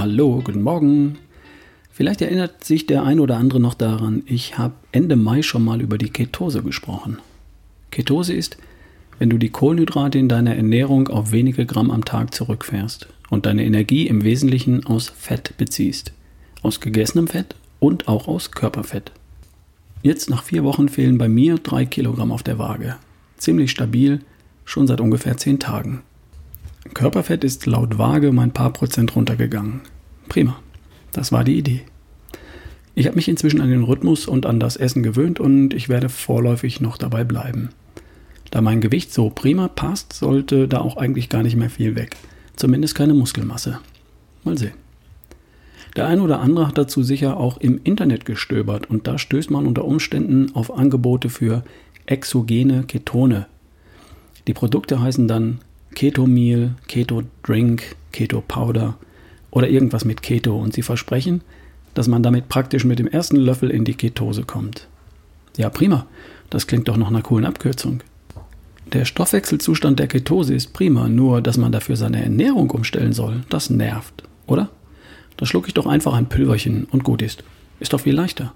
Hallo, guten Morgen. Vielleicht erinnert sich der ein oder andere noch daran, ich habe Ende Mai schon mal über die Ketose gesprochen. Ketose ist, wenn du die Kohlenhydrate in deiner Ernährung auf wenige Gramm am Tag zurückfährst und deine Energie im Wesentlichen aus Fett beziehst. Aus gegessenem Fett und auch aus Körperfett. Jetzt nach vier Wochen fehlen bei mir drei Kilogramm auf der Waage. Ziemlich stabil, schon seit ungefähr zehn Tagen. Körperfett ist laut Waage um ein paar Prozent runtergegangen. Prima. Das war die Idee. Ich habe mich inzwischen an den Rhythmus und an das Essen gewöhnt und ich werde vorläufig noch dabei bleiben. Da mein Gewicht so prima passt, sollte da auch eigentlich gar nicht mehr viel weg. Zumindest keine Muskelmasse. Mal sehen. Der ein oder andere hat dazu sicher auch im Internet gestöbert und da stößt man unter Umständen auf Angebote für exogene Ketone. Die Produkte heißen dann Keto Meal, Keto Drink, Keto Powder oder irgendwas mit Keto und sie versprechen, dass man damit praktisch mit dem ersten Löffel in die Ketose kommt. Ja, prima. Das klingt doch nach einer coolen Abkürzung. Der Stoffwechselzustand der Ketose ist prima, nur dass man dafür seine Ernährung umstellen soll, das nervt, oder? Da schlucke ich doch einfach ein Pülverchen und gut ist. Ist doch viel leichter.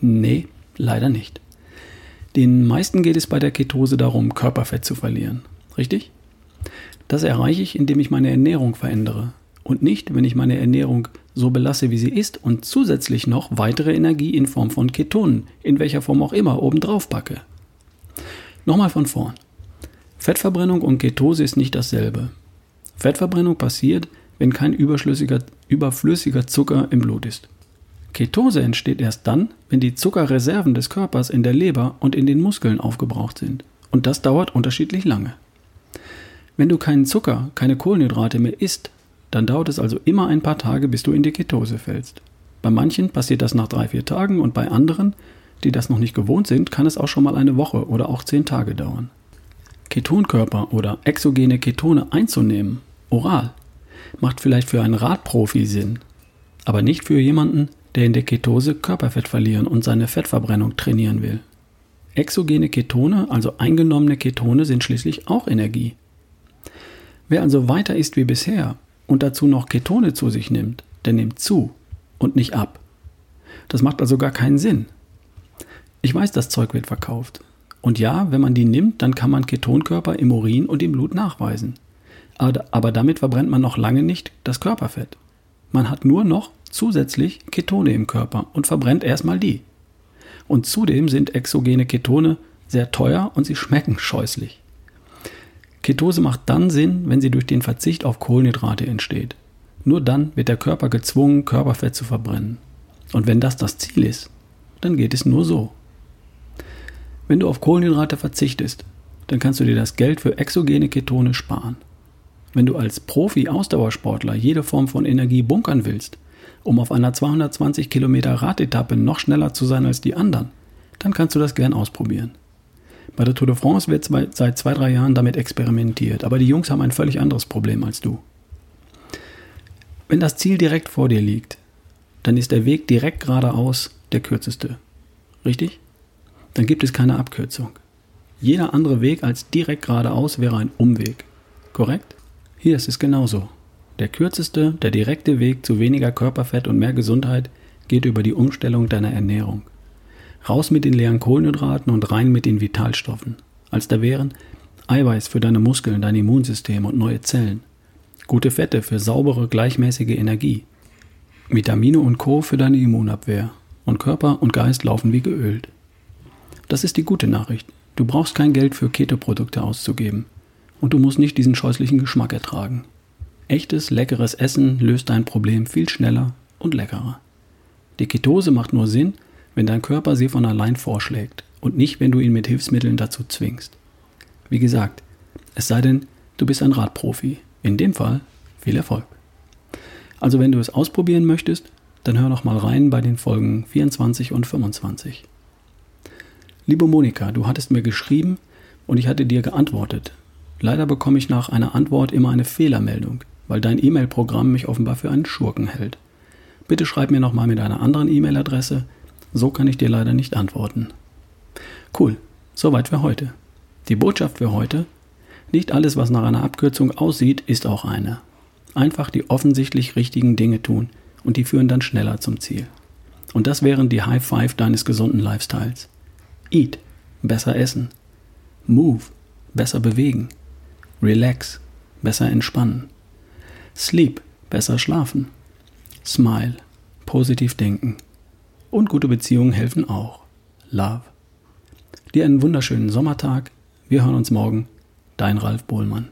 Nee, leider nicht. Den meisten geht es bei der Ketose darum, Körperfett zu verlieren. Richtig? Das erreiche ich, indem ich meine Ernährung verändere und nicht, wenn ich meine Ernährung so belasse, wie sie ist und zusätzlich noch weitere Energie in Form von Ketonen, in welcher Form auch immer, obendrauf packe. Nochmal von vorn. Fettverbrennung und Ketose ist nicht dasselbe. Fettverbrennung passiert, wenn kein überflüssiger, Zucker im Blut ist. Ketose entsteht erst dann, wenn die Zuckerreserven des Körpers in der Leber und in den Muskeln aufgebraucht sind. Und das dauert unterschiedlich lange. Wenn du keinen Zucker, keine Kohlenhydrate mehr isst, dann dauert es also immer ein paar Tage, bis du in die Ketose fällst. Bei manchen passiert das nach drei, vier Tagen und bei anderen, die das noch nicht gewohnt sind, kann es auch schon mal eine Woche oder auch zehn Tage dauern. Ketonkörper oder exogene Ketone einzunehmen, oral, macht vielleicht für einen Radprofi Sinn, aber nicht für jemanden, der in der Ketose Körperfett verlieren und seine Fettverbrennung trainieren will. Exogene Ketone, also eingenommene Ketone, sind schließlich auch Energie. Wer also weiter isst wie bisher und dazu noch Ketone zu sich nimmt, der nimmt zu und nicht ab. Das macht also gar keinen Sinn. Ich weiß, das Zeug wird verkauft. Und ja, wenn man die nimmt, dann kann man Ketonkörper im Urin und im Blut nachweisen. Aber damit verbrennt man noch lange nicht das Körperfett. Man hat nur noch zusätzlich Ketone im Körper und verbrennt erstmal die. Und zudem sind exogene Ketone sehr teuer und sie schmecken scheußlich. Ketose macht dann Sinn, wenn sie durch den Verzicht auf Kohlenhydrate entsteht. Nur dann wird der Körper gezwungen, Körperfett zu verbrennen. Und wenn das das Ziel ist, dann geht es nur so. Wenn du auf Kohlenhydrate verzichtest, dann kannst du dir das Geld für exogene Ketone sparen. Wenn du als Profi-Ausdauersportler jede Form von Energie bunkern willst, um auf einer 220 Kilometer Radetappe noch schneller zu sein als die anderen, dann kannst du das gern ausprobieren. Bei der Tour de France wird seit zwei, drei Jahren damit experimentiert, aber die Jungs haben ein völlig anderes Problem als du. Wenn das Ziel direkt vor dir liegt, dann ist der Weg direkt geradeaus der kürzeste. Richtig? Dann gibt es keine Abkürzung. Jeder andere Weg als direkt geradeaus wäre ein Umweg. Korrekt? Hier ist es genauso. Der kürzeste, der direkte Weg zu weniger Körperfett und mehr Gesundheit geht über die Umstellung deiner Ernährung. Raus mit den leeren Kohlenhydraten und rein mit den Vitalstoffen. Als da wären Eiweiß für deine Muskeln, dein Immunsystem und neue Zellen. Gute Fette für saubere, gleichmäßige Energie. Vitamine und Co. für deine Immunabwehr. Und Körper und Geist laufen wie geölt. Das ist die gute Nachricht. Du brauchst kein Geld für Keto-Produkte auszugeben und du musst nicht diesen scheußlichen Geschmack ertragen. Echtes, leckeres Essen löst dein Problem viel schneller und leckerer. Die Ketose macht nur Sinn, wenn dein Körper sie von allein vorschlägt und nicht, wenn du ihn mit Hilfsmitteln dazu zwingst. Wie gesagt, es sei denn, du bist ein Radprofi. In dem Fall viel Erfolg. Also wenn du es ausprobieren möchtest, dann hör noch mal rein bei den Folgen 24 und 25. Liebe Monika, du hattest mir geschrieben und ich hatte dir geantwortet. Leider bekomme ich nach einer Antwort immer eine Fehlermeldung, weil dein E-Mail-Programm mich offenbar für einen Schurken hält. Bitte schreib mir nochmal mit einer anderen E-Mail-Adresse, so kann ich dir leider nicht antworten. Cool, soweit für heute. Die Botschaft für heute, nicht alles, was nach einer Abkürzung aussieht, ist auch eine. Einfach die offensichtlich richtigen Dinge tun und die führen dann schneller zum Ziel. Und das wären die High Five deines gesunden Lifestyles. Eat, besser essen. Move, besser bewegen. Relax, besser entspannen. Sleep, besser schlafen. Smile, positiv denken. Und gute Beziehungen helfen auch. Love. Dir einen wunderschönen Sommertag. Wir hören uns morgen. Dein Ralf Bohlmann.